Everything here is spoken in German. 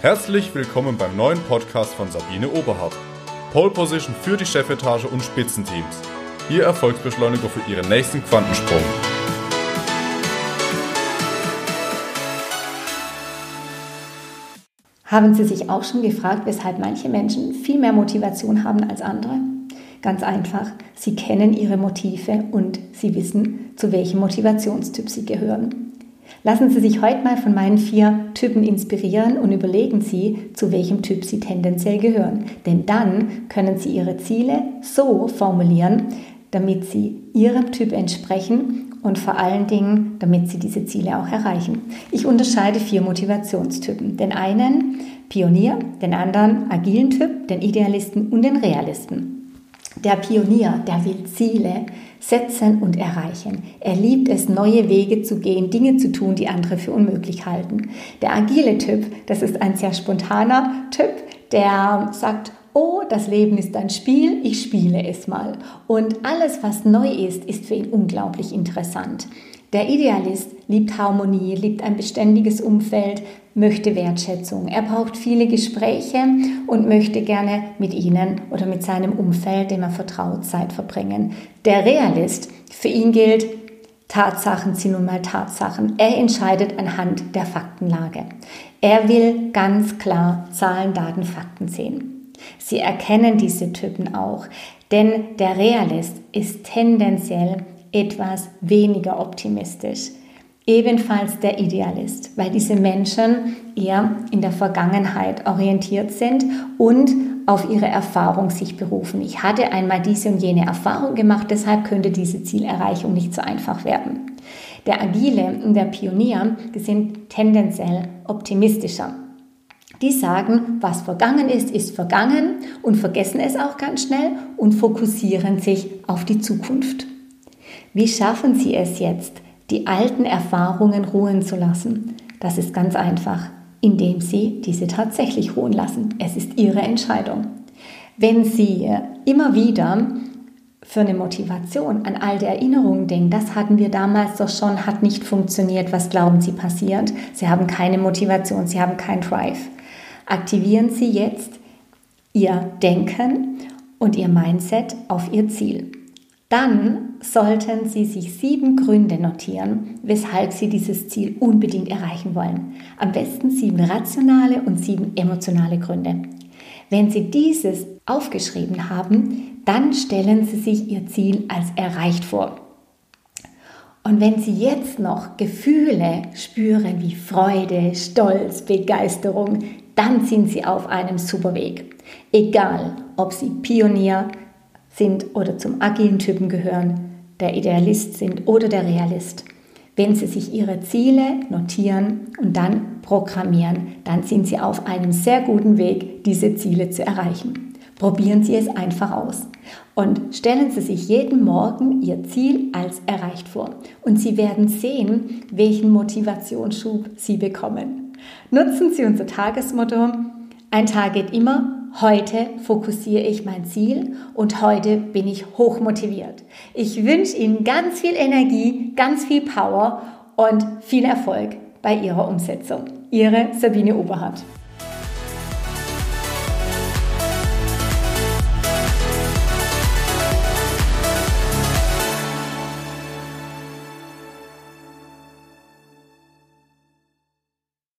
Herzlich willkommen beim neuen Podcast von Sabine Oberhardt. Pole Position für die Chefetage und Spitzenteams. Ihr Erfolgsbeschleuniger für Ihren nächsten Quantensprung. Haben Sie sich auch schon gefragt, weshalb manche Menschen viel mehr Motivation haben als andere? Ganz einfach, sie kennen ihre Motive und sie wissen, zu welchem Motivationstyp sie gehören. Lassen Sie sich heute mal von meinen vier Typen inspirieren und überlegen Sie, zu welchem Typ Sie tendenziell gehören. Denn dann können Sie Ihre Ziele so formulieren, damit sie Ihrem Typ entsprechen und vor allen Dingen, damit Sie diese Ziele auch erreichen. Ich unterscheide vier Motivationstypen. Den einen Pionier, den anderen agilen Typ, den Idealisten und den Realisten. Der Pionier, der will Ziele setzen und erreichen. Er liebt es, neue Wege zu gehen, Dinge zu tun, die andere für unmöglich halten. Der agile Typ, das ist ein sehr spontaner Typ, der sagt, oh, das Leben ist ein Spiel, ich spiele es mal. Und alles, was neu ist, ist für ihn unglaublich interessant. Der Idealist liebt Harmonie, liebt ein beständiges Umfeld, möchte Wertschätzung. Er braucht viele Gespräche und möchte gerne mit ihnen oder mit seinem Umfeld, dem er vertraut, Zeit verbringen. Der Realist, für ihn gilt, Tatsachen sind nun mal Tatsachen. Er entscheidet anhand der Faktenlage. Er will ganz klar Zahlen, Daten, Fakten sehen. Sie erkennen diese Typen auch, denn der Realist ist tendenziell etwas weniger optimistisch. Ebenfalls der Idealist, weil diese Menschen eher in der Vergangenheit orientiert sind und auf ihre Erfahrung sich berufen. Ich hatte einmal diese und jene Erfahrung gemacht, deshalb könnte diese Zielerreichung nicht so einfach werden. Der Agile und der Pionier, sind tendenziell optimistischer. Die sagen, was vergangen ist, ist vergangen und vergessen es auch ganz schnell und fokussieren sich auf die Zukunft. Wie schaffen Sie es jetzt, die alten Erfahrungen ruhen zu lassen? Das ist ganz einfach, indem Sie diese tatsächlich ruhen lassen. Es ist Ihre Entscheidung. Wenn Sie immer wieder für eine Motivation an alte Erinnerungen denken, das hatten wir damals doch schon, hat nicht funktioniert, was glauben Sie passiert? Sie haben keine Motivation, Sie haben keinen Drive. Aktivieren Sie jetzt Ihr Denken und Ihr Mindset auf Ihr Ziel. Dann sollten Sie sich sieben Gründe notieren, weshalb Sie dieses Ziel unbedingt erreichen wollen. Am besten sieben rationale und sieben emotionale Gründe. Wenn Sie dieses aufgeschrieben haben, dann stellen Sie sich Ihr Ziel als erreicht vor. Und wenn Sie jetzt noch Gefühle spüren wie Freude, Stolz, Begeisterung, dann sind Sie auf einem super Weg. Egal, ob Sie Pionier, sind oder zum agilen Typen gehören, der Idealist sind oder der Realist. Wenn Sie sich Ihre Ziele notieren und dann programmieren, dann sind Sie auf einem sehr guten Weg, diese Ziele zu erreichen. Probieren Sie es einfach aus und stellen Sie sich jeden Morgen Ihr Ziel als erreicht vor und Sie werden sehen, welchen Motivationsschub Sie bekommen. Nutzen Sie unser Tagesmotto, ein Tag geht immer Heute fokussiere ich mein Ziel und heute bin ich hochmotiviert. Ich wünsche Ihnen ganz viel Energie, ganz viel Power und viel Erfolg bei Ihrer Umsetzung. Ihre Sabine Oberhardt.